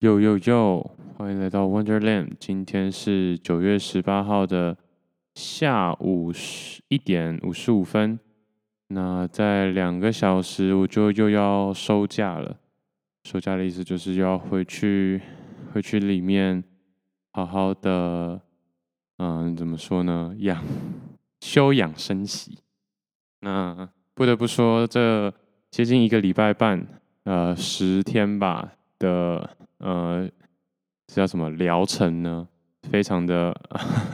呦呦呦，欢迎来到 Wonderland。今天是九月十八号的下午十一点五十五分。那在两个小时，我就又要收假了。收假的意思就是要回去，回去里面好好的，嗯，怎么说呢？养休养生息。那不得不说，这接近一个礼拜半，呃，十天吧的。呃，这叫什么疗程呢？非常的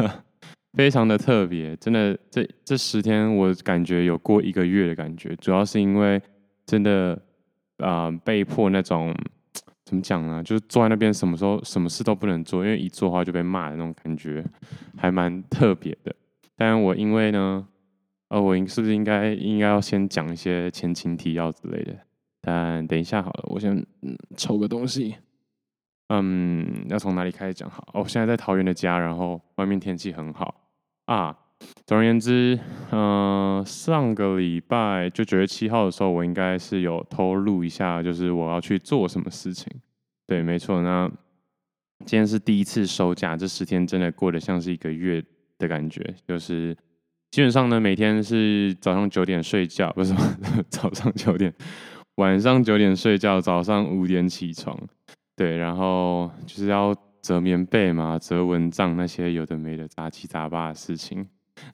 非常的特别，真的，这这十天我感觉有过一个月的感觉，主要是因为真的啊、被迫那种怎么讲呢？就是坐在那边，什么时候什么事都不能做，因为一做的话就被骂的那种感觉，还蛮特别的。但我因为呢，呃，我应是不是应该应该要先讲一些前情提要之类的？但等一下好了，我先嗯抽个东西。嗯，要从哪里开始讲好？哦，我现在在桃园的家，然后外面天气很好啊。总而言之，嗯、上个礼拜就九月七号的时候，我应该是有透露一下，就是我要去做什么事情。对，没错。那今天是第一次收假，这十天真的过得像是一个月的感觉。就是基本上呢，每天是早上九点睡觉，不是 早上九点，晚上九点睡觉，早上五点起床。对，然后就是要折棉被嘛，折蚊帐那些有的没的杂七杂八的事情。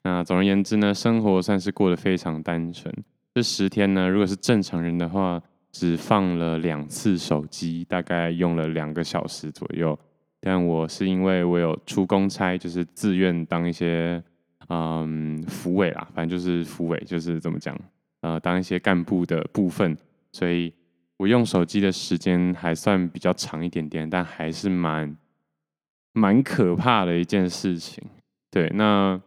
那总而言之呢，生活算是过得非常单纯。这十天呢，如果是正常人的话，只放了两次手机，大概用了两个小时左右。但我是因为我有出公差，就是自愿当一些嗯辅委啦，反正就是辅委，就是怎么讲，呃，当一些干部的部分，所以。我用手机的时间还算比较长一点点，但还是蛮蛮可怕的一件事情。对，那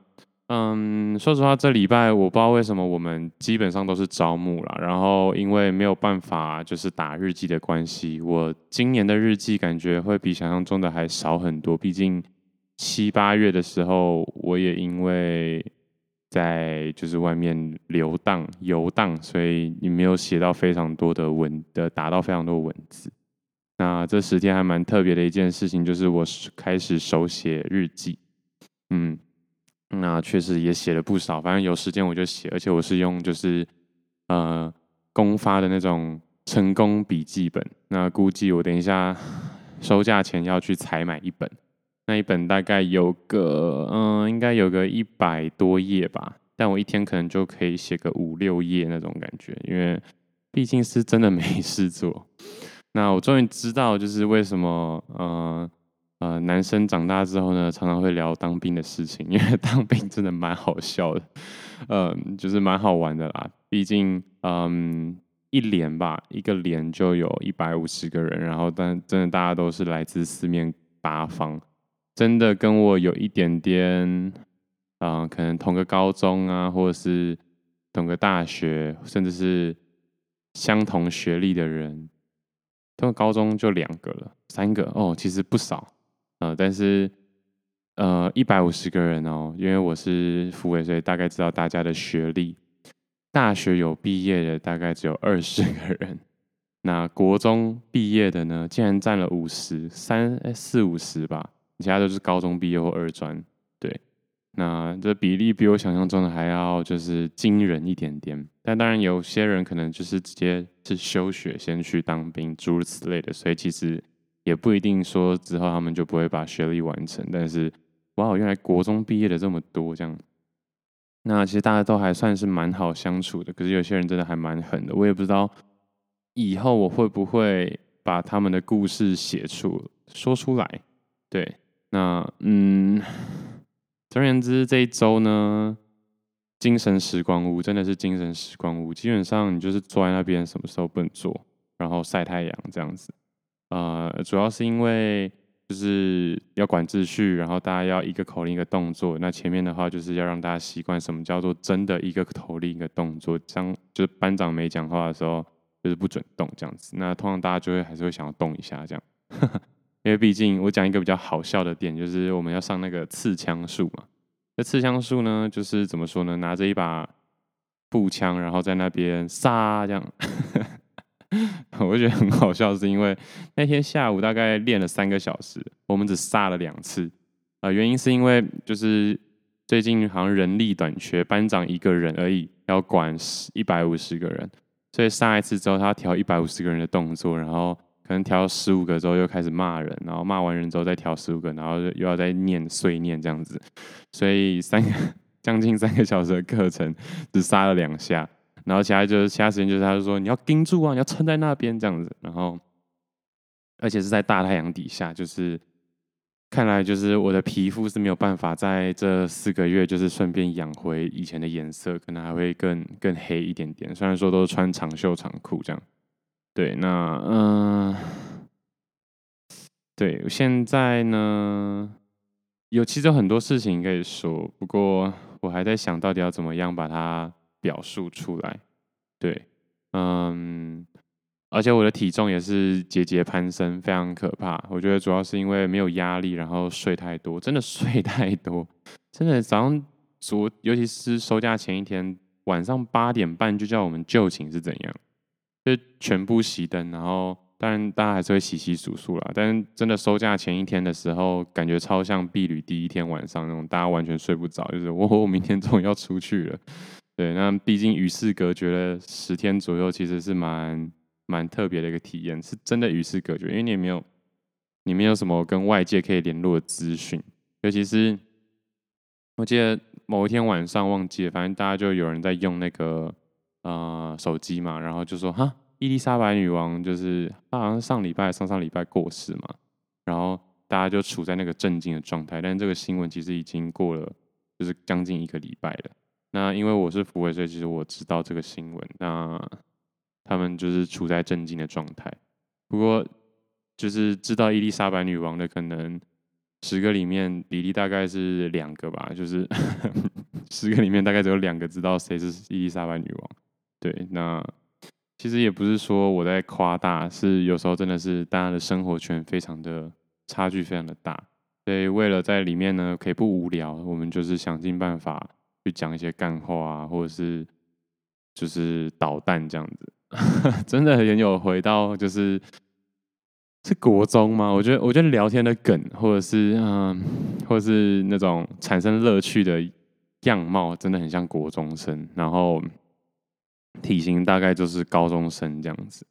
嗯，说实话，这礼拜我不知道为什么我们基本上都是招募了，然后因为没有办法就是打日记的关系，我今年的日记感觉会比想象中的还少很多。毕竟七八月的时候，我也因为。在就是外面流荡游荡，所以你没有写到非常多的文的，打到非常多文字。那这十天还蛮特别的一件事情，就是我开始手写日记。嗯，那确实也写了不少，反正有时间我就写，而且我是用就是呃公发的那种成功笔记本。那估计我等一下 收假前要去采买一本。那一本大概有个，嗯，应该有个一百多页吧，但我一天可能就可以写个五六页那种感觉，因为毕竟是真的没事做。那我终于知道，就是为什么，呃呃，男生长大之后呢，常常会聊当兵的事情，因为 当兵真的蛮好笑的，嗯，就是蛮好玩的啦。毕竟，嗯，一连吧，一个连就有一百五十个人，然后但真的大家都是来自四面八方。真的跟我有一点点，啊、可能同个高中啊，或者是同个大学，甚至是相同学历的人，同个高中就两个了，三个哦，其实不少，呃，但是呃，一百五十个人哦，因为我是辅委，所以大概知道大家的学历。大学有毕业的大概只有二十个人，那国中毕业的呢，竟然占了五十三，四五十吧。其他都是高中毕业或二专，对，那这比例比我想象中的还要就是惊人一点点。但当然，有些人可能就是直接是休学先去当兵，诸如此类的，所以其实也不一定说之后他们就不会把学历完成。但是，哇，原来国中毕业的这么多，这样，那其实大家都还算是蛮好相处的。可是有些人真的还蛮狠的，我也不知道以后我会不会把他们的故事写出说出来，对。那嗯，总而言之，这一周呢，精神时光屋真的是精神时光屋。基本上你就是坐在那边，什么时候不能做，然后晒太阳这样子。呃，主要是因为就是要管秩序，然后大家要一个口令一个动作。那前面的话就是要让大家习惯什么叫做真的一个口令一个动作。这样就是班长没讲话的时候，就是不准动这样子。那通常大家就会还是会想要动一下这样。因为毕竟我讲一个比较好笑的点，就是我们要上那个刺枪术嘛。那刺枪术呢，就是怎么说呢？拿着一把步枪，然后在那边杀这样。我觉得很好笑，是因为那天下午大概练了三个小时，我们只杀了两次。呃，原因是因为就是最近好像人力短缺，班长一个人而已，要管一百五十个人，所以杀一次之后，他调一百五十个人的动作，然后可能调十五个之后又开始骂人，然后骂完人之后再调十五个，然后又要再念碎念这样子，所以三个将近三个小时的课程只杀了两下。然后其他就是其他时间就是他就说你要盯住啊，你要撑在那边这样子，然后而且是在大太阳底下，就是看来就是我的皮肤是没有办法在这四个月就是顺便养回以前的颜色，可能还会更更黑一点点。虽然说都是穿长袖长裤这样，对，那嗯、呃，对，现在呢有其实有很多事情可以说，不过我还在想到底要怎么样把它。表述出来，对，嗯，而且我的体重也是节节攀升，非常可怕。我觉得主要是因为没有压力，然后睡太多，真的睡太多，真的早上昨，尤其是收假前一天晚上八点半就叫我们就寝是怎样？就全部熄灯，然后当然大家还是会洗洗漱漱啦。但是真的收假前一天的时候，感觉超像避旅第一天晚上那种，大家完全睡不着，就是我 我明天终于要出去了。对，那毕竟与世隔绝了十天左右，其实是蛮蛮特别的一个体验，是真的与世隔绝，因为你也没有，你没有什么跟外界可以联络的资讯，尤其是我记得某一天晚上忘记了，反正大家就有人在用那个呃手机嘛，然后就说哈，伊丽莎白女王就是她好像上礼拜、上上礼拜过世嘛，然后大家就处在那个震惊的状态，但这个新闻其实已经过了，就是将近一个礼拜了。那因为我是福卫，所以其实我知道这个新闻。那他们就是处在震惊的状态。不过，就是知道伊丽莎白女王的，可能十个里面比例大概是两个吧。就是 十个里面大概只有两个知道谁是伊丽莎白女王。对，那其实也不是说我在夸大，是有时候真的是大家的生活圈非常的差距非常的大。所以为了在里面呢可以不无聊，我们就是想尽办法。去讲一些干话啊，或者是就是捣蛋这样子，真的很有回到就是是国中吗？我觉得我觉得聊天的梗，或者是嗯，或者是那种产生乐趣的样貌，真的很像国中生，然后体型大概就是高中生这样子。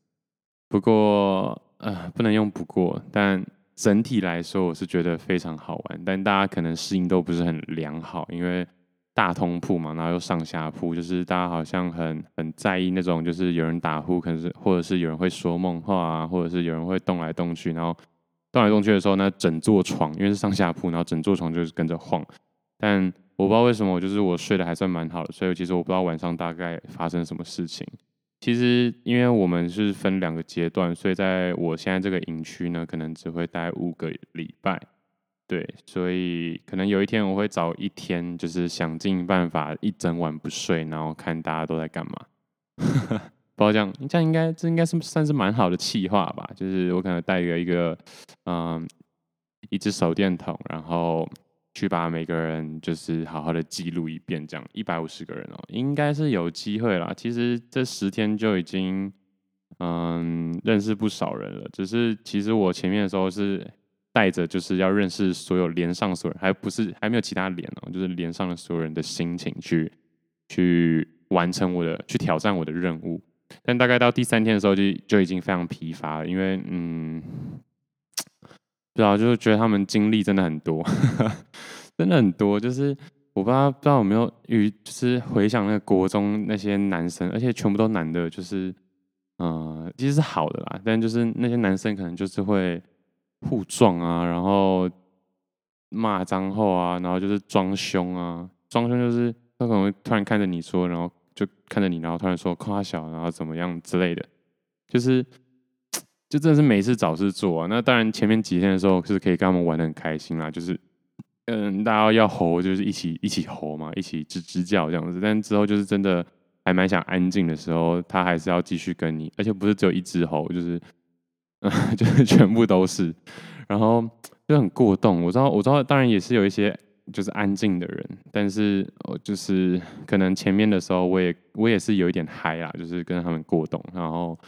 不过呃，不能用不过，但整体来说，我是觉得非常好玩。但大家可能适应都不是很良好，因为。大通铺嘛，然后又上下铺，就是大家好像很很在意那种，就是有人打呼，可能是或者是有人会说梦话啊，或者是有人会动来动去，然后动来动去的时候，那整座床因为是上下铺，然后整座床就是跟着晃。但我不知道为什么，就是我睡得还算蛮好的，所以其实我不知道晚上大概发生什么事情。其实因为我们是分两个阶段，所以在我现在这个营区呢，可能只会待五个礼拜。对，所以可能有一天我会找一天，就是想尽办法一整晚不睡，然后看大家都在干嘛。不知道这样，这样应该这应该是算是蛮好的企划吧。就是我可能带一个一个，嗯，一只手电筒，然后去把每个人就是好好的记录一遍，这样一百五十个人哦，应该是有机会啦。其实这十天就已经嗯认识不少人了，只是其实我前面的时候是。带着就是要认识所有连上所有人，还不是还没有其他连哦，就是连上了所有人的心情去去完成我的去挑战我的任务。但大概到第三天的时候就就已经非常疲乏了，因为嗯，然后就是觉得他们经历真的很多，真的很多。就是我不知道不知道有没有与就是回想那个国中那些男生，而且全部都男的，就是嗯、其实是好的啦，但就是那些男生可能就是会。互撞啊，然后骂脏话啊，然后就是装凶啊，装凶就是他可能会突然看着你说，然后就看着你，然后突然说夸小，然后怎么样之类的，就是就真的是没事找事做啊。那当然前面几天的时候是可以跟他们玩的很开心啦，就是嗯，大家要吼就是一起一起吼嘛，一起吱吱叫这样子。但之后就是真的还蛮想安静的时候，他还是要继续跟你，而且不是只有一只吼，就是。嗯，就是全部都是，然后就很过动。我知道，我知道，当然也是有一些就是安静的人，但是我就是可能前面的时候，我也我也是有一点嗨啦，就是跟他们过动。然后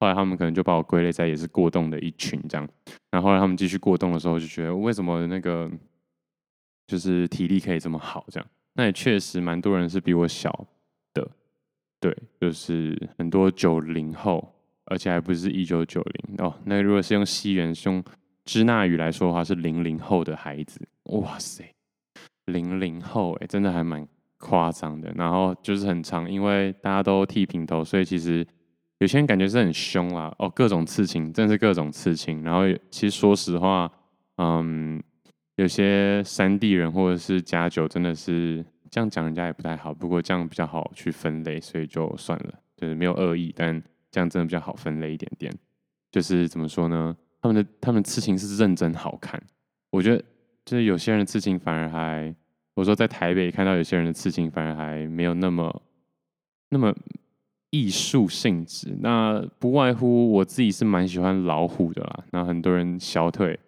后来他们可能就把我归类在也是过动的一群这样。然后后来他们继续过动的时候，就觉得为什么那个就是体力可以这么好这样？那也确实蛮多人是比我小的，对，就是很多九零后，而且还不是一九九零哦。那如果是用西元兄支那语来说的话，是零零后的孩子。哇塞，零零后哎，真的还蛮夸张的。然后就是很长，因为大家都剃平头，所以其实。有些人感觉是很凶啦，哦，各种刺青，真的是各种刺青。然后其实说实话，嗯，有些山地人或者是加九，真的是这样讲人家也不太好。不过这样比较好去分类，所以就算了，就是没有恶意，但这样真的比较好分类一点点。就是怎么说呢？他们的他们刺青是认真好看。我觉得就是有些人的刺青反而还，我说在台北看到有些人的刺青反而还没有那么那么。艺术性质，那不外乎我自己是蛮喜欢老虎的啦。那很多人小腿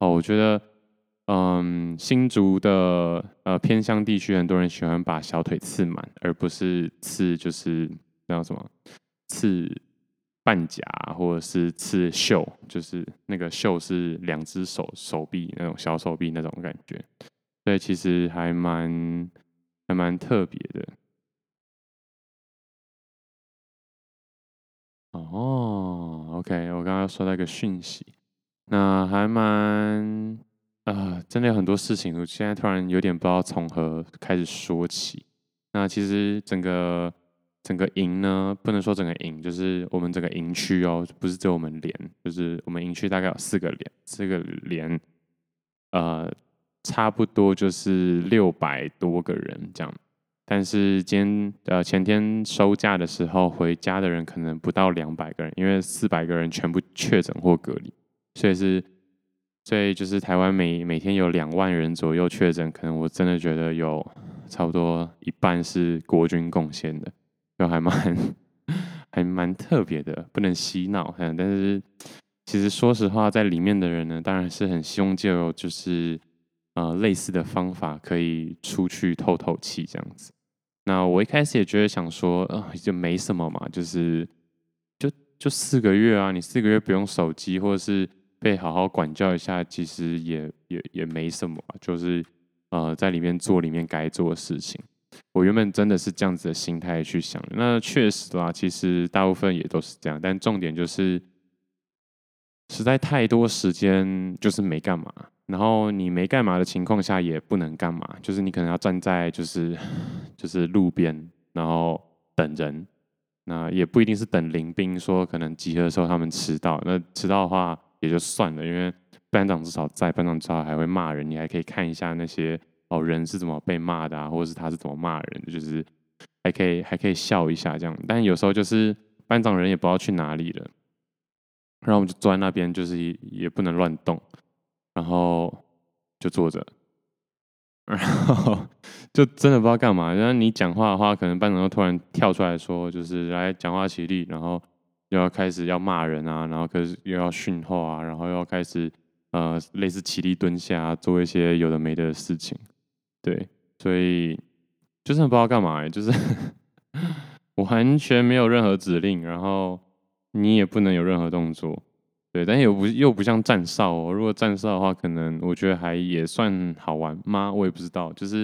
哦，我觉得，嗯，新竹的呃偏乡地区，很多人喜欢把小腿刺满，而不是刺就是那叫什么刺半甲或者是刺绣，就是那个袖是两只手手臂那种小手臂那种感觉，所以其实还蛮还蛮特别的。哦，OK，我刚刚收到一个讯息，那还蛮啊、呃，真的有很多事情，我现在突然有点不知道从何开始说起。那其实整个整个营呢，不能说整个营，就是我们整个营区哦，不是只有我们连，就是我们营区大概有四个连，四个连，呃，差不多就是六百多个人这样。但是今天呃前天收假的时候回家的人可能不到两百个人，因为四百个人全部确诊或隔离，所以是所以就是台湾每每天有两万人左右确诊，可能我真的觉得有差不多一半是国军贡献的，就还蛮 还蛮特别的，不能洗脑。但是其实说实话，在里面的人呢，当然是很希望就就是呃类似的方法可以出去透透气这样子。那我一开始也觉得想说，啊、就没什么嘛，就是就就四个月啊，你四个月不用手机，或者是被好好管教一下，其实也也也没什么，就是呃，在里面做里面该做的事情。我原本真的是这样子的心态去想，那确实啦，其实大部分也都是这样，但重点就是实在太多时间就是没干嘛。然后你没干嘛的情况下也不能干嘛，就是你可能要站在就是就是路边，然后等人，那也不一定是等邻兵说可能集合的时候他们迟到，那迟到的话也就算了，因为班长至少在，班长至少还会骂人，你还可以看一下那些哦人是怎么被骂的啊，或者是他是怎么骂人，就是还可以还可以笑一下这样，但有时候就是班长人也不知道去哪里了，然后我们就坐在那边，就是也不能乱动。然后就坐着，然后就真的不知道干嘛。然后你讲话的话，可能班长又突然跳出来说，就是来讲话起立，然后又要开始要骂人啊，然后可是又要训话啊，然后又要开始呃类似起立蹲下啊，做一些有的没的事情。对，所以就是不知道干嘛，就是 我完全没有任何指令，然后你也不能有任何动作。对，但又不又不像站哨哦。如果站哨的话，可能我觉得还也算好玩吗？我也不知道，就是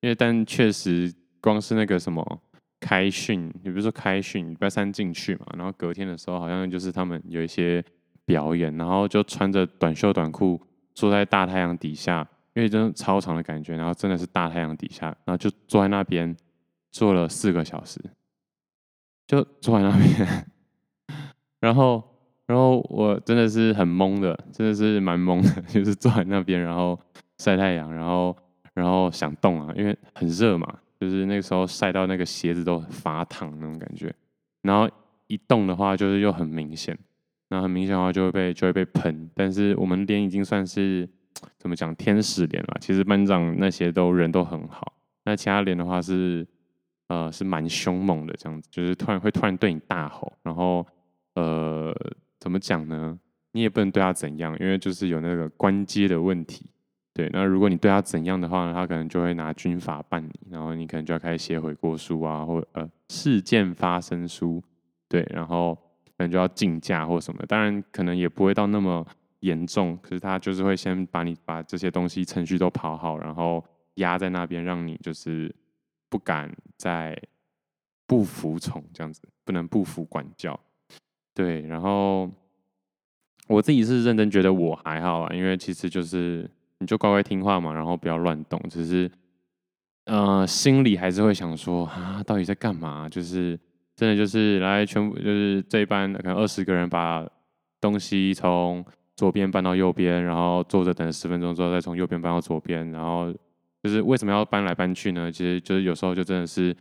因为但确实光是那个什么开训，你比如说开训，礼拜三进去嘛，然后隔天的时候好像就是他们有一些表演，然后就穿着短袖短裤坐在大太阳底下，因为真的超长的感觉，然后真的是大太阳底下，然后就坐在那边坐了四个小时，就坐在那边，然后。然后我真的是很懵的，真的是蛮懵的，就是坐在那边，然后晒太阳，然后然后想动啊，因为很热嘛，就是那个时候晒到那个鞋子都发烫那种感觉，然后一动的话就是又很明显，那很明显的话就会被就会被喷，但是我们脸已经算是怎么讲天使连啊，其实班长那些都人都很好，那其他连的话是呃是蛮凶猛的这样子，就是突然会突然对你大吼，然后呃。怎么讲呢？你也不能对他怎样，因为就是有那个关阶的问题。对，那如果你对他怎样的话呢，他可能就会拿军法办你，然后你可能就要开始写悔过书啊，或呃事件发生书。对，然后可能就要竞价或什么。当然，可能也不会到那么严重，可是他就是会先把你把这些东西程序都跑好，然后压在那边，让你就是不敢再不服从这样子，不能不服管教。对，然后我自己是认真觉得我还好啊，因为其实就是你就乖乖听话嘛，然后不要乱动，只是。呃，心里还是会想说啊，到底在干嘛？就是真的就是来全部就是这一班可能二十个人把东西从左边搬到右边，然后坐着等十分钟之后再从右边搬到左边，然后就是为什么要搬来搬去呢？其实就是有时候就真的是，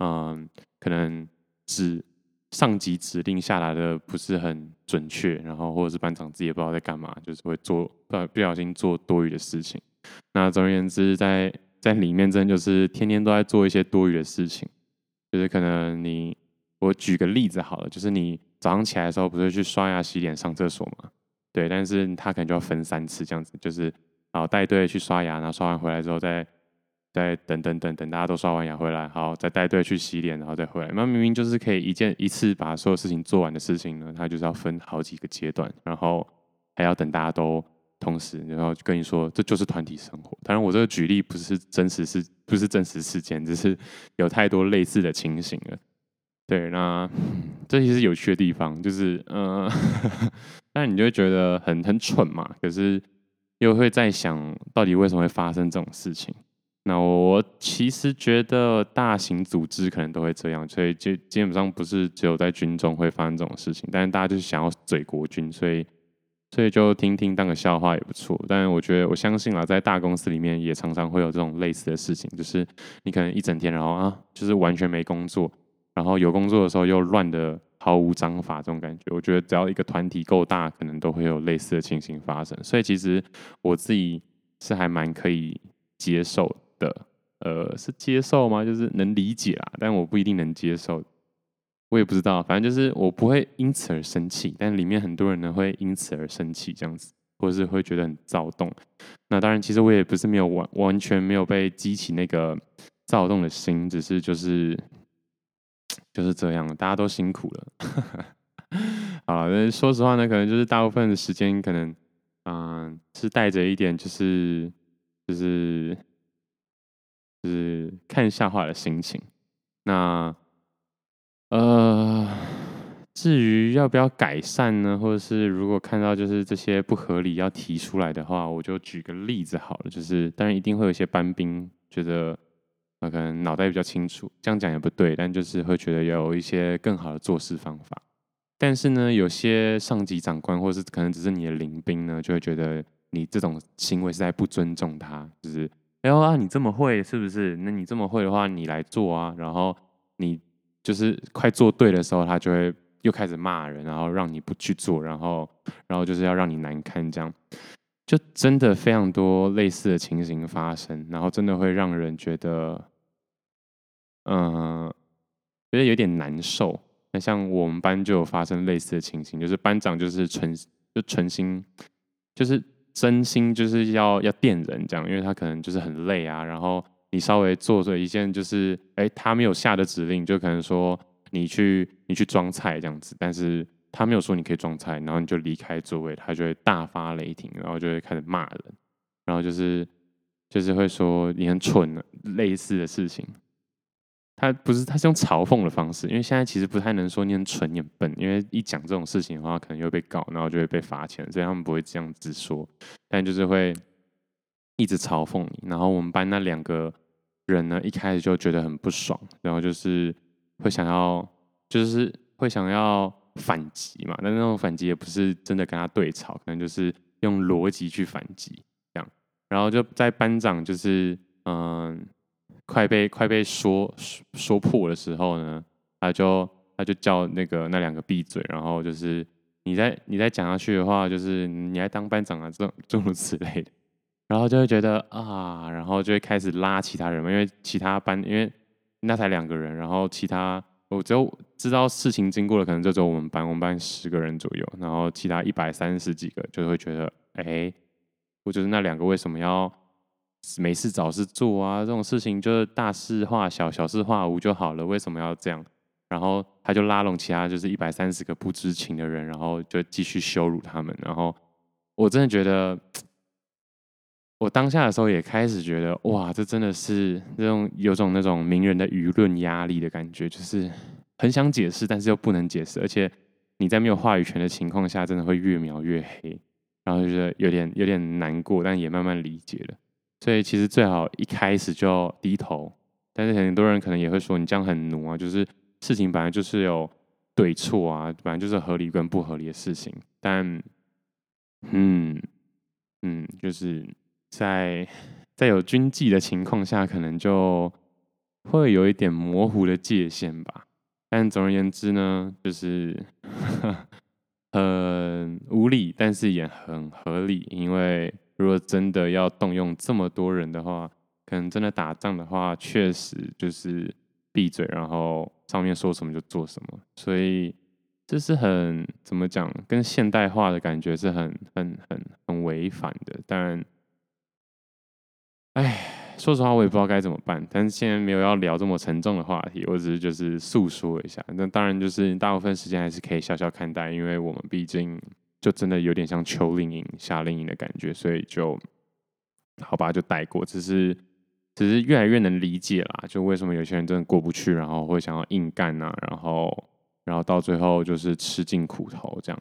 嗯、可能指上级指令下来的不是很准确，然后或者是班长自己也不知道在干嘛，就是会做不不小心做多余的事情。那总而言之，在在里面真的就是天天都在做一些多余的事情，就是可能你，我举个例子好了，就是你早上起来的时候不是去刷牙、洗脸、上厕所嘛？对，但是他可能就要分三次这样子，就是然后带队去刷牙，然后刷完回来之后再再等等等等，大家都刷完牙回来，好再带队去洗脸，然后再回来。那明明就是可以一件一次把所有事情做完的事情呢，他就是要分好几个阶段，然后还要等大家都。同时，然后跟你说，这就是团体生活。当然，我这个举例不是真实事，不是真实事件，只是有太多类似的情形了。对，那这其实有趣的地方就是，嗯、呃，但你就会觉得很很蠢嘛。可是又会在想到底为什么会发生这种事情？那我其实觉得大型组织可能都会这样，所以就基本上不是只有在军中会发生这种事情。但是大家就是想要嘴国军，所以。所以就听听当个笑话也不错，但是我觉得我相信啊，在大公司里面也常常会有这种类似的事情，就是你可能一整天，然后啊，就是完全没工作，然后有工作的时候又乱得毫无章法，这种感觉。我觉得只要一个团体够大，可能都会有类似的情形发生。所以其实我自己是还蛮可以接受的，呃，是接受吗？就是能理解啦，但我不一定能接受。我也不知道，反正就是我不会因此而生气，但里面很多人呢会因此而生气，这样子，或是会觉得很躁动。那当然，其实我也不是没有完完全没有被激起那个躁动的心，只是就是就是这样，大家都辛苦了。好了，但是说实话呢，可能就是大部分的时间，可能嗯、是带着一点就是就是就是看笑话的心情。那。呃，至于要不要改善呢？或者是如果看到就是这些不合理要提出来的话，我就举个例子好了。就是当然一定会有一些班兵觉得，呃，可能脑袋比较清楚，这样讲也不对，但就是会觉得有一些更好的做事方法。但是呢，有些上级长官或是可能只是你的邻兵呢，就会觉得你这种行为是在不尊重他。就是，哎呦啊，你这么会是不是？那你这么会的话，你来做啊，然后你。就是快做对的时候，他就会又开始骂人，然后让你不去做，然后，然后就是要让你难堪，这样就真的非常多类似的情形发生，然后真的会让人觉得，嗯，觉得有点难受。那像我们班就有发生类似的情形，就是班长就是存就存心，就是真心就是要要电人这样，因为他可能就是很累啊，然后。你稍微做做一件，就是哎，他没有下的指令，就可能说你去你去装菜这样子，但是他没有说你可以装菜，然后你就离开座位，他就会大发雷霆，然后就会开始骂人，然后就是就是会说你很蠢，类似的事情。他不是，他是用嘲讽的方式，因为现在其实不太能说你很蠢、你很笨，因为一讲这种事情的话，可能又被告，然后就会被罚钱，所以他们不会这样子说，但就是会一直嘲讽你。然后我们班那两个。人呢，一开始就觉得很不爽，然后就是会想要，就是会想要反击嘛。但那种反击也不是真的跟他对吵，可能就是用逻辑去反击这样。然后就在班长就是嗯，快被快被说说破的时候呢，他就他就叫那个那两个闭嘴，然后就是你再你再讲下去的话，就是你来当班长啊，这种诸如此类的。然后就会觉得啊，然后就会开始拉其他人嘛，因为其他班因为那才两个人，然后其他我只有知道事情经过了，可能就只有我们班，我们班十个人左右，然后其他一百三十几个就会觉得，哎，我觉得那两个为什么要没事找事做啊？这种事情就是大事化小，小事化无就好了，为什么要这样？然后他就拉拢其他就是一百三十个不知情的人，然后就继续羞辱他们。然后我真的觉得，我当下的时候也开始觉得，哇，这真的是那种有种那种名人的舆论压力的感觉，就是很想解释，但是又不能解释，而且你在没有话语权的情况下，真的会越描越黑。然后就觉得有点有点难过，但也慢慢理解了。所以其实最好一开始就低头。但是很多人可能也会说，你这样很奴啊，就是事情本来就是有对错啊，本来就是合理跟不合理的事情。但，嗯嗯，就是在在有军纪的情况下，可能就会有一点模糊的界限吧。但总而言之呢，就是。很无理，但是也很合理。因为如果真的要动用这么多人的话，可能真的打仗的话，确实就是闭嘴，然后上面说什么就做什么。所以这是很怎么讲，跟现代化的感觉是很很很很违反的。但，哎。说实话，我也不知道该怎么办。但是现在没有要聊这么沉重的话题，我只是就是诉说一下。那当然就是大部分时间还是可以笑笑看待，因为我们毕竟就真的有点像秋令营、夏令营的感觉，所以就好吧，就带过。只是只是越来越能理解啦，就为什么有些人真的过不去，然后会想要硬干呐、然后然后到最后就是吃尽苦头这样。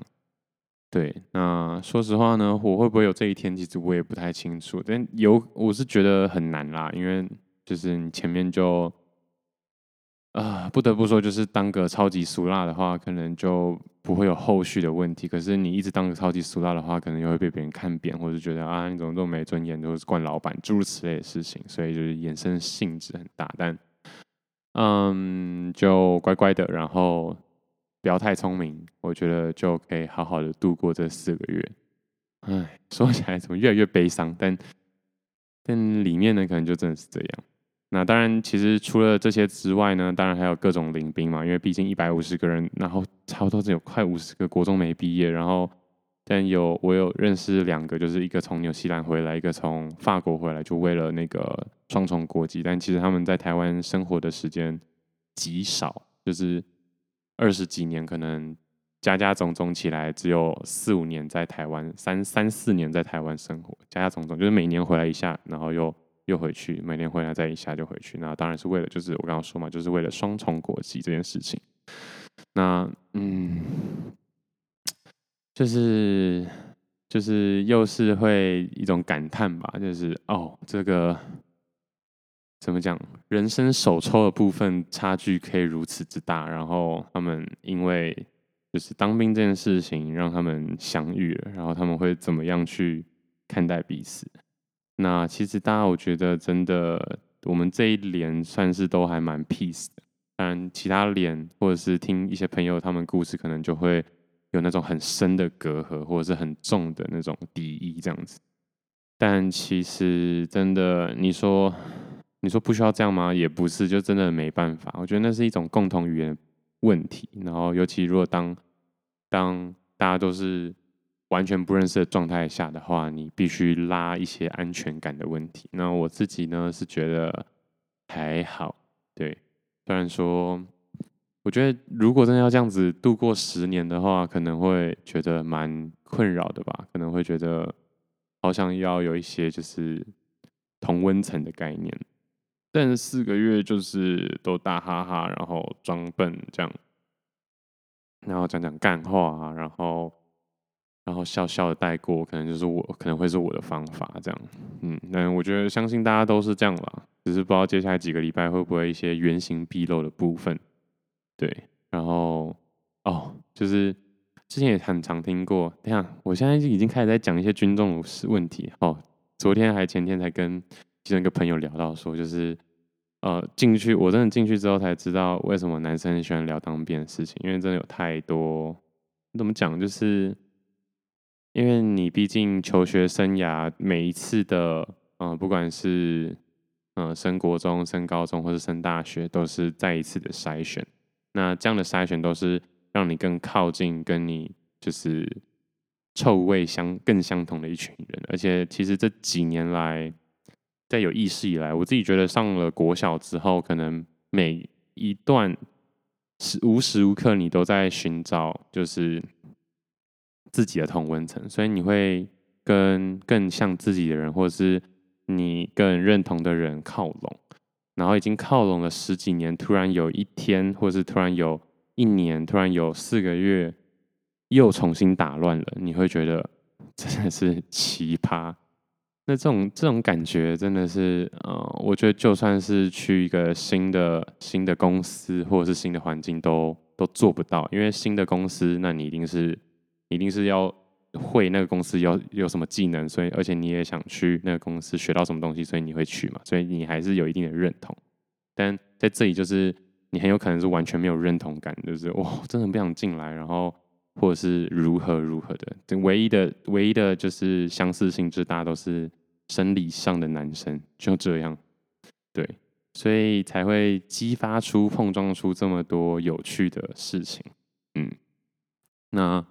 对，那说实话呢，我会不会有这一天？其实我也不太清楚。但有，我是觉得很难啦，因为就是你前面就啊、不得不说，就是当个超级俗辣的话，可能就不会有后续的问题。可是你一直当个超级俗辣的话，可能又会被别人看扁，或者觉得啊，你怎么这么没尊严，都是惯老板，诸如此类的事情。所以就是衍生性质很大，但嗯，就乖乖的，然后。不要太聪明，我觉得就可以好好的度过这四个月。唉，说起来怎么越来越悲伤？但但里面呢，可能就真的是这样。那当然，其实除了这些之外呢，当然还有各种领兵嘛，因为毕竟一百五十个人，然后差不多只有快五十个国中没毕业，然后但有我有认识两个，就是一个从纽西兰回来，一个从法国回来，就为了那个双重国籍。但其实他们在台湾生活的时间极少，就是。二十几年，可能加加总总起来只有四五年在台湾，三三四年在台湾生活，加加总总就是每年回来一下，然后又又回去，每年回来再一下就回去。那当然是为了，就是我刚刚说嘛，就是为了双重国籍这件事情。那嗯，就是就是又是会一种感叹吧，就是哦这个。怎么讲？人生手抽的部分差距可以如此之大，然后他们因为就是当兵这件事情让他们相遇了，然后他们会怎么样去看待彼此？那其实大家我觉得真的，我们这一连算是都还蛮 peace 的。当然，其他连或者是听一些朋友他们故事，可能就会有那种很深的隔阂，或者是很重的那种敌意这样子。但其实真的，你说。你说不需要这样吗？也不是，就真的没办法。我觉得那是一种共同语言问题。然后，尤其如果当当大家都是完全不认识的状态下的话，你必须拉一些安全感的问题。那我自己呢是觉得还好，对。虽然说，我觉得如果真的要这样子度过十年的话，可能会觉得蛮困扰的吧。可能会觉得好像要有一些就是同温层的概念。但是四个月就是都大哈哈，然后装笨这样，然后讲讲干话，然后然后笑笑的带过，可能就是我可能会是我的方法这样，嗯，那我觉得相信大家都是这样吧，只是不知道接下来几个礼拜会不会一些原形毕露的部分，对，然后哦，就是之前也很常听过，等下我现在已经开始在讲一些军中问题。哦，昨天还前天才跟其中一个朋友聊到说，就是。呃，进去我真的进去之后才知道为什么男生很喜欢聊当兵的事情，因为真的有太多，你怎么讲，就是因为你毕竟求学生涯每一次的，呃，不管是呃升国中、升高中或者升大学，都是再一次的筛选。那这样的筛选都是让你更靠近跟你就是臭味相更相同的一群人，而且其实这几年来。在有意识以来，我自己觉得上了国小之后，可能每一段时无时无刻你都在寻找就是自己的同温层，所以你会跟更像自己的人，或者是你更认同的人靠拢。然后已经靠拢了十几年，突然有一天，或是突然有一年，突然有四个月，又重新打乱了，你会觉得真的是奇葩。那这种这种感觉真的是，呃，我觉得就算是去一个新的新的公司或者是新的环境都都做不到，因为新的公司，那你一定是一定是要会那个公司要有什么技能，所以而且你也想去那个公司学到什么东西，所以你会去嘛，所以你还是有一定的认同。但在这里就是你很有可能是完全没有认同感，就是哇，真的不想进来，然后或者是如何如何的，唯一的唯一的就是相似性，就大家都是。生理上的男生就这样，对，所以才会激发出、碰撞出这么多有趣的事情。嗯，那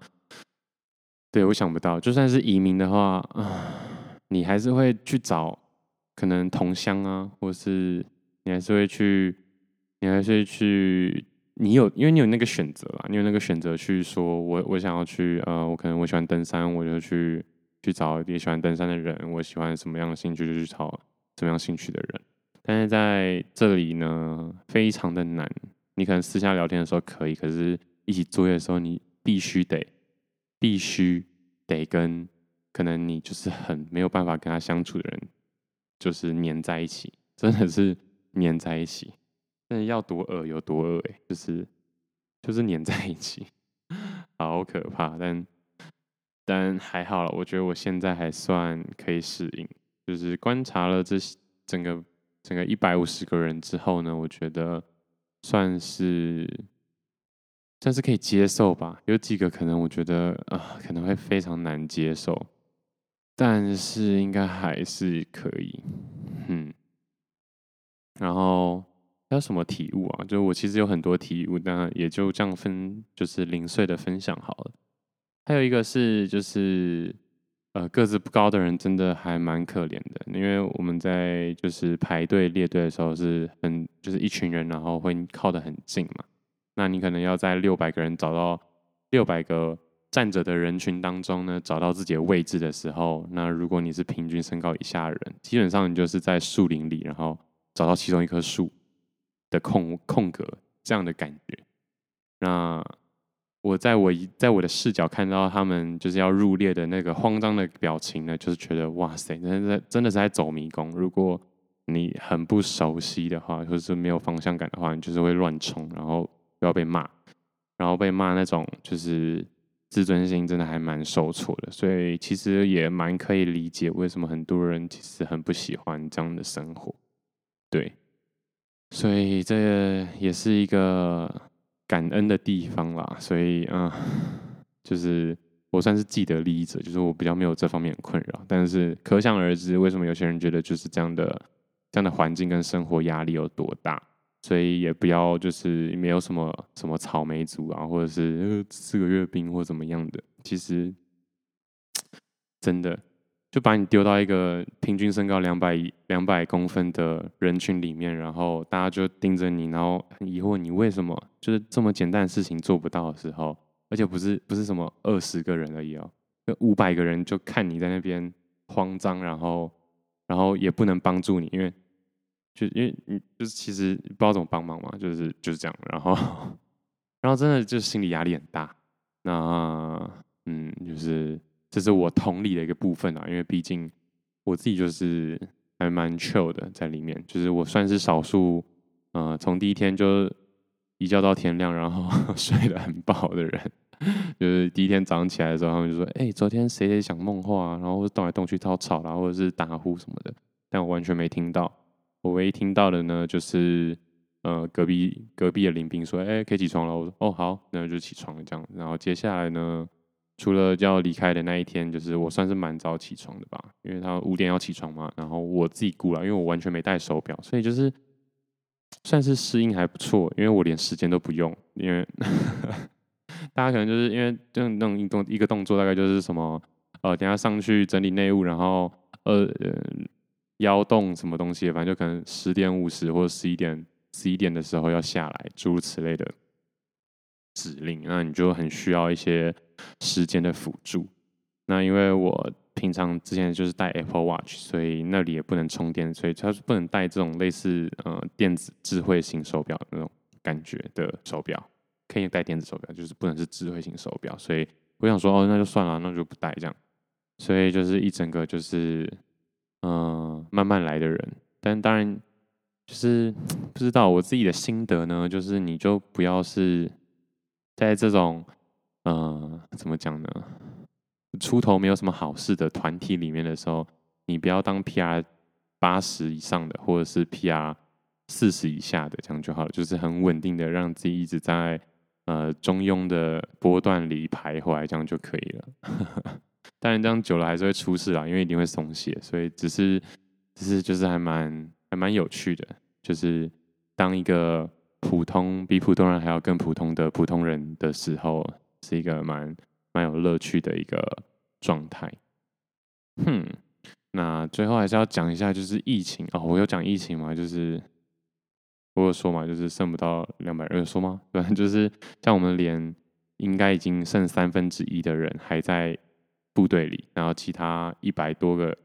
对，我想不到，就算是移民的话啊，你还是会去找可能同乡啊，或是你还是会去，你还是会去，你有，因为你有那个选择啦，你有那个选择去说我，我想要去，呃，我可能我喜欢登山，我就去。去找也喜欢登山的人，我喜欢什么样的兴趣就去找什么样兴趣的人。但是在这里呢，非常的难。你可能私下聊天的时候可以，可是一起作业的时候，你必须得必须得跟可能你就是很没有办法跟他相处的人，就是黏在一起，真的是黏在一起。但要多恶有多恶哎，就是就是黏在一起，好可怕，但。但还好了，我觉得我现在还算可以适应。就是观察了这整个整个一百五十个人之后呢，我觉得算是算是可以接受吧。有几个可能我觉得啊，可能会非常难接受，但是应该还是可以。嗯，然后还有什么体悟啊？就我其实有很多体悟，那也就这样分，就是零碎的分享好了。还有一个是，就是呃个子不高的人真的还蛮可怜的，因为我们在就是排队列队的时候是很就是一群人，然后会靠得很近嘛。那你可能要在六百个人找到六百个站着的人群当中呢，找到自己的位置的时候，那如果你是平均身高以下的人，基本上你就是在树林里，然后找到其中一棵树的空空格这样的感觉。那我在我在我的视角看到他们就是要入列的那个慌张的表情呢，就是觉得哇塞，真的真的是在走迷宫。如果你很不熟悉的话，或者是没有方向感的话，你就是会乱冲，然后又要被骂，然后被骂那种就是自尊心真的还蛮受挫的。所以其实也蛮可以理解为什么很多人其实很不喜欢这样的生活。对，所以这也是一个。感恩的地方啦，所以啊、就是我算是既得利益者，就是我比较没有这方面的困扰。但是可想而知，为什么有些人觉得就是这样的这样的环境跟生活压力有多大？所以也不要就是没有什么什么草莓族啊，或者是四个月兵或怎么样的。其实真的。就把你丢到一个平均身高两百两百公分的人群里面，然后大家就盯着你，然后很疑惑你为什么就是这么简单的事情做不到的时候，而且不是不是什么二十个人而已哦，五百个人就看你在那边慌张，然后然后也不能帮助你，因为就因为你就是其实不知道怎么帮忙嘛，就是就是这样，然后 然后真的就是心理压力很大，那嗯就是。这是我同理的一个部分啊，因为毕竟我自己就是还蛮 chill 的在里面，就是我算是少数，呃，从第一天就一觉到天亮，然后 睡得很饱的人。就是第一天早上起来的时候，他们就说：“哎，昨天谁谁讲梦话？”然后动来动去，超吵啦，或者是打呼什么的，但我完全没听到。我唯一听到的呢，就是呃，隔壁隔壁的林兵说：“哎，可以起床了。”我说：“哦，好，那就起床了。”这样，然后接下来呢？除了要离开的那一天，就是我算是蛮早起床的吧，因为他五点要起床嘛。然后我自己估了，因为我完全没带手表，所以就是算是适应还不错。因为我连时间都不用，因为 大家可能就是因为这种那种运动一个动作大概就是什么呃，等下上去整理内务，然后呃腰动什么东西，反正就可能十点五十或者十一点十一点的时候要下来，诸如此类的。指令，那你就很需要一些时间的辅助。那因为我平常之前就是戴 Apple Watch，所以那里也不能充电，所以它是不能戴这种类似呃电子智慧型手表那种感觉的手表。可以戴电子手表，就是不能是智慧型手表。所以我想说，哦，那就算了，那就不戴这样。所以就是一整个就是嗯、慢慢来的人。但当然就是不知道我自己的心得呢，就是你就不要是在这种、呃、怎么讲呢？出头没有什么好事的团体里面的时候，你不要当 PR 八十以上的，或者是 PR 四十以下的，这样就好了。就是很稳定的，让自己一直在呃中庸的波段里徘徊，这样就可以了。当然，这样久了还是会出事啦，因为一定会松懈。所以只是，只是就是还蛮还蛮有趣的，就是当一个普通比普通人还要更普通的普通人的时候，是一个蛮。蛮有乐趣的一个状态，哼，那最后还是要讲一下，就是疫情哦。我有讲疫情嘛，就是我有说嘛，就是剩不到两百人，说吗？对，就是像我们连应该已经剩三分之一的人还在部队里，然后其他一百多个、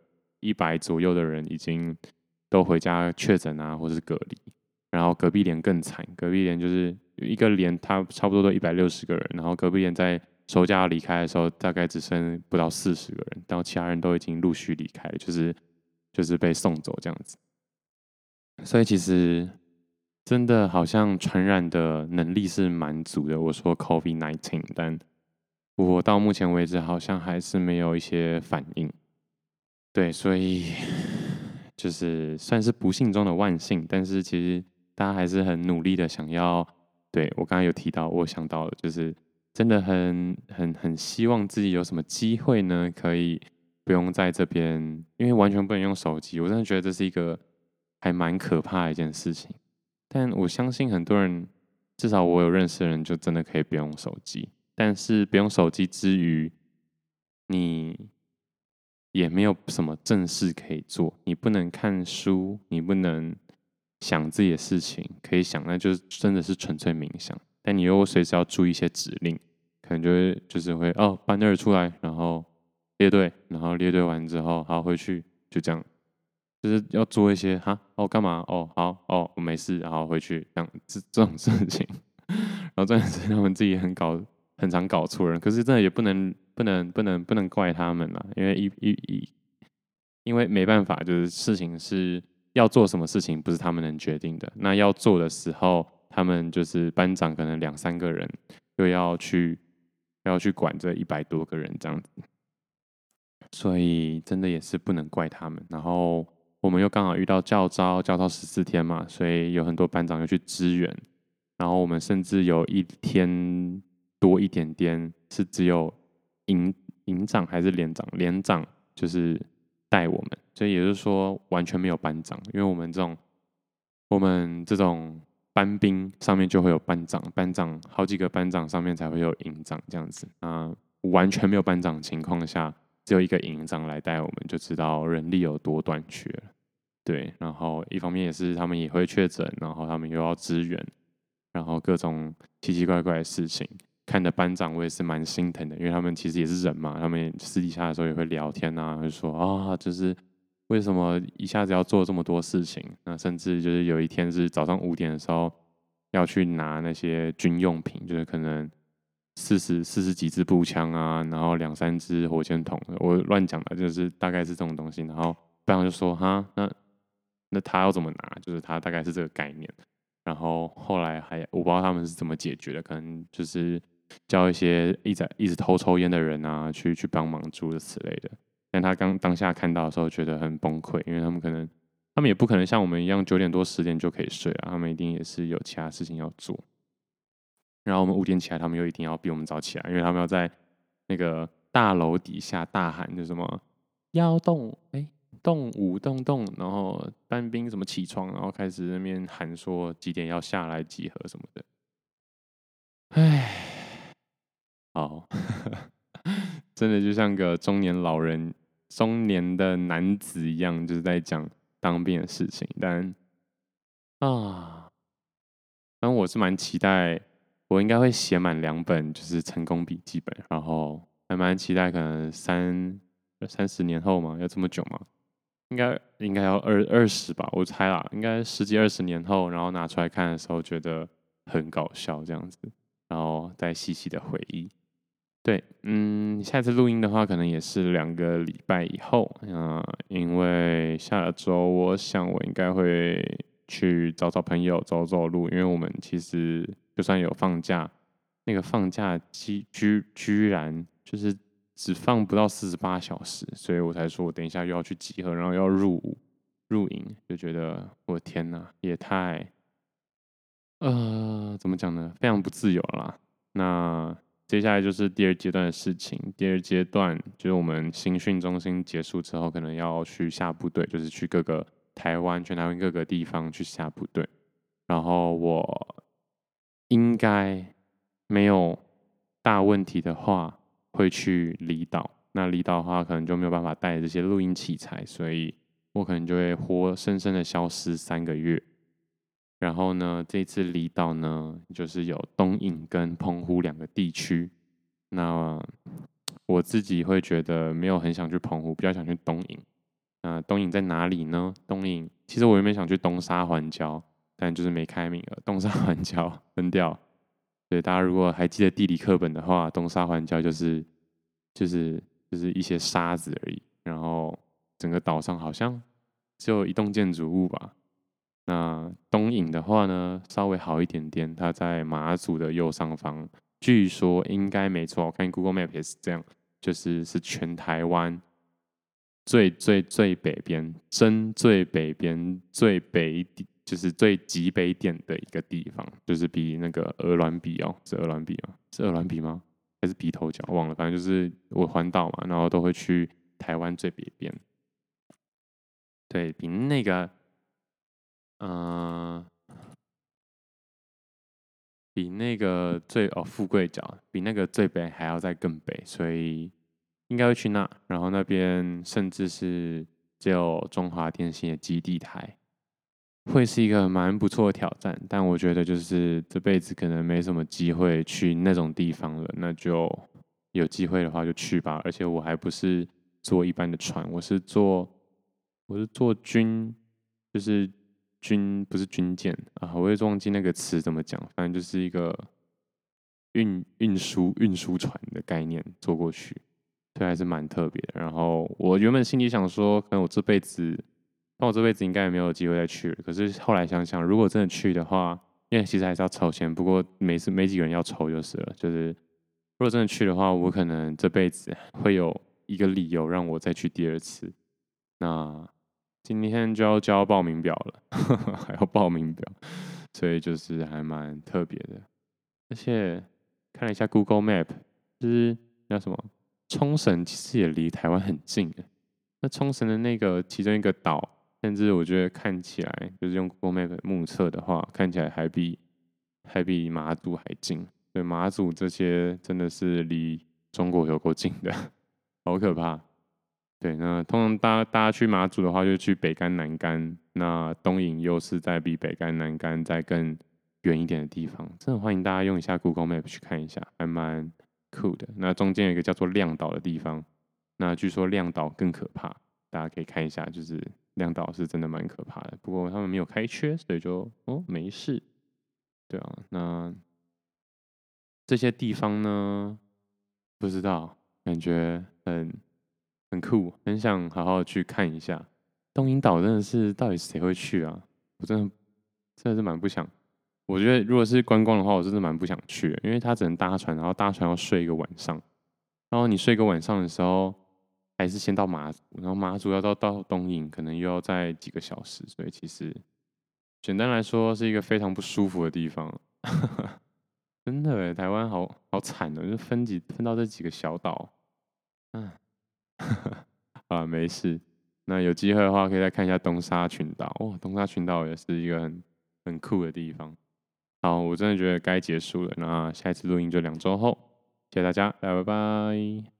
一百左右的人已经都回家确诊啊，或是隔离。然后隔壁连更惨，隔壁连就是一个连，他差不多都一百六十个人，然后隔壁连在。收假离开的时候，大概只剩不到四十个人，然后其他人都已经陆续离开了，就是就是被送走这样子。所以其实真的好像传染的能力是蛮足的。我说 COVID-19，但我到目前为止好像还是没有一些反应。对，所以 就是算是不幸中的万幸，但是其实大家还是很努力的想要。对，我刚刚有提到，我想到了就是。真的很很很希望自己有什么机会呢？可以不用在这边，因为完全不能用手机。我真的觉得这是一个还蛮可怕的一件事情。但我相信很多人，至少我有认识的人，就真的可以不用手机。但是不用手机之余，你也没有什么正事可以做。你不能看书，你不能想自己的事情，可以想，那就是真的是纯粹冥想。但你又随时要注意一些指令。可能就会就是会哦，班二出来，然后列队，然后列队完之后，好回去，就这样，就是要做一些哈哦干嘛哦好哦我没事，然后回去这样这这种事情，然后这样子他们自己很搞很常搞错人，可是真的也不能不能不能不能怪他们啦，因为一一一因为没办法，就是事情是要做什么事情不是他们能决定的，那要做的时候，他们就是班长可能两三个人又要去。要去管这一百多个人这样子，所以真的也是不能怪他们。然后我们又刚好遇到教招，教招十四天嘛，所以有很多班长又去支援。然后我们甚至有一天多一点点是只有营营长还是连长，连长就是带我们，所以也就是说完全没有班长，因为我们这种我们这种。班兵上面就会有班长，班长好几个班长上面才会有营长这样子啊，完全没有班长情况下，只有一个营长来带我们，就知道人力有多短缺了。对，然后一方面也是他们也会确诊，然后他们又要支援，然后各种奇奇怪怪的事情，看的班长我也是蛮心疼的，因为他们其实也是人嘛，他们私底下的时候也会聊天啊，会说啊，就是。为什么一下子要做这么多事情？那甚至就是有一天是早上五点的时候要去拿那些军用品，就是可能四十四十几支步枪啊，然后两三支火箭筒，我乱讲的，就是大概是这种东西。然后班长就说：“哈，那那他要怎么拿？就是他大概是这个概念。”然后后来还我不知道他们是怎么解决的，可能就是叫一些一直一直偷抽烟的人啊，去去帮忙诸如此类的。但他刚当下看到的时候，觉得很崩溃，因为他们可能，他们也不可能像我们一样九点多十点就可以睡啊，他们一定也是有其他事情要做。然后我们五点起来，他们又一定要比我们早起来，因为他们要在那个大楼底下大喊，就什么要动，哎，动五动动，然后班兵什么起床，然后开始那边喊说几点要下来集合什么的。唉，好。真的就像个中年老人、中年的男子一样，就是在讲当兵的事情。但啊，但我是蛮期待我应该会写满两本，就是成功笔记本，然后还蛮期待，可能三三十年后嘛，要这么久吗？应该应该要二二十吧，我猜啦，应该十几二十年后，然后拿出来看的时候，觉得很搞笑这样子，然后再细细的回忆。对，嗯，下次录音的话，可能也是两个礼拜以后啊，因为下周我想我应该会去找找朋友走走路，因为我们其实就算有放假，那个放假居居居然就是。只放不到四十八小时，所以我才说我等一下又要去集合，然后要入伍入营，就觉得我天哪，也太呃怎么讲呢？非常不自由啦。那接下来就是第二阶段的事情。第二阶段就是我们新训中心结束之后，可能要去下部队，就是去各个台湾、全台湾各个地方去下部队。然后我应该没有大问题的话。会去离岛，那离岛的话，可能就没有办法带这些录音器材，所以我可能就会活生生的消失三个月。然后呢，这次离岛呢，就是有东引跟澎湖两个地区。那我自己会觉得没有很想去澎湖，比较想去东引。那东引在哪里呢？东引其实我原本想去东沙环礁，但就是没开名额。东沙环礁分掉。对，大家如果还记得地理课本的话，东沙环礁就是就是就是一些沙子而已，然后整个岛上好像只有一栋建筑物吧。那东引的话呢，稍微好一点点，它在马祖的右上方，据说应该没错，我看 Google Map 也是这样，就是是全台湾最最最北边，真最北边最北底。就是最极北点的一个地方，就是比那个鹅銮鼻哦，是鹅銮鼻吗？是鹅銮鼻吗？还是鼻头角？忘了，反正就是我环岛嘛，然后都会去台湾最北边，对，比那个，嗯、比那个最哦富贵角，比那个最北还要再更北，所以应该会去那，然后那边甚至是只有中华电信的基地台。会是一个蛮不错的挑战，但我觉得就是这辈子可能没什么机会去那种地方了，那就有机会的话就去吧。而且我还不是坐一般的船，我是坐我是坐军，就是军不是军舰啊，我也忘记那个词怎么讲，反正就是一个运运输运输船的概念坐过去，对，还是蛮特别的。然后我原本心里想说，可能我这辈子。那我这辈子应该也没有机会再去了。可是后来想想，如果真的去的话，因为其实还是要筹钱，不过每次没几个人要筹就是了。就是如果真的去的话，我可能这辈子会有一个理由让我再去第二次。那今天就要交报名表了，还要报名表，所以就是还蛮特别的。而且看了一下 Google Map，就是叫什么冲绳，其实也离台湾很近。那冲绳的那个其中一个岛。甚至我觉得看起来，就是用 Google Map 目测的话，看起来还比还比马祖还近。对，马祖这些真的是离中国有够近的，好可怕。对，那通常大家大家去马祖的话，就去北竿、南竿。那东引又是在比北竿、南竿再更远一点的地方。真的欢迎大家用一下 Google Map 去看一下，还蛮酷的。那中间有一个叫做亮岛的地方，那据说亮岛更可怕，大家可以看一下，就是。亮岛是真的蛮可怕的，不过他们没有开缺，所以就哦没事。对啊，那这些地方呢，不知道，感觉很很酷，很想好好去看一下。东引岛真的是，到底谁会去啊？我真的真的是蛮不想。我觉得如果是观光的话，我真的蛮不想去，因为他只能搭船，然后搭船要睡一个晚上，然后你睡一个晚上的时候。还是先到马祖，然后马祖要到到东引，可能又要再几个小时，所以其实简单来说是一个非常不舒服的地方。真的，台湾好好惨哦，就分几分到这几个小岛。嗯，啊，没事。那有机会的话，可以再看一下东沙群岛。哇，东沙群岛也是一个很很酷的地方。好，我真的觉得该结束了。那下一次录音就两周后，谢谢大家，拜拜。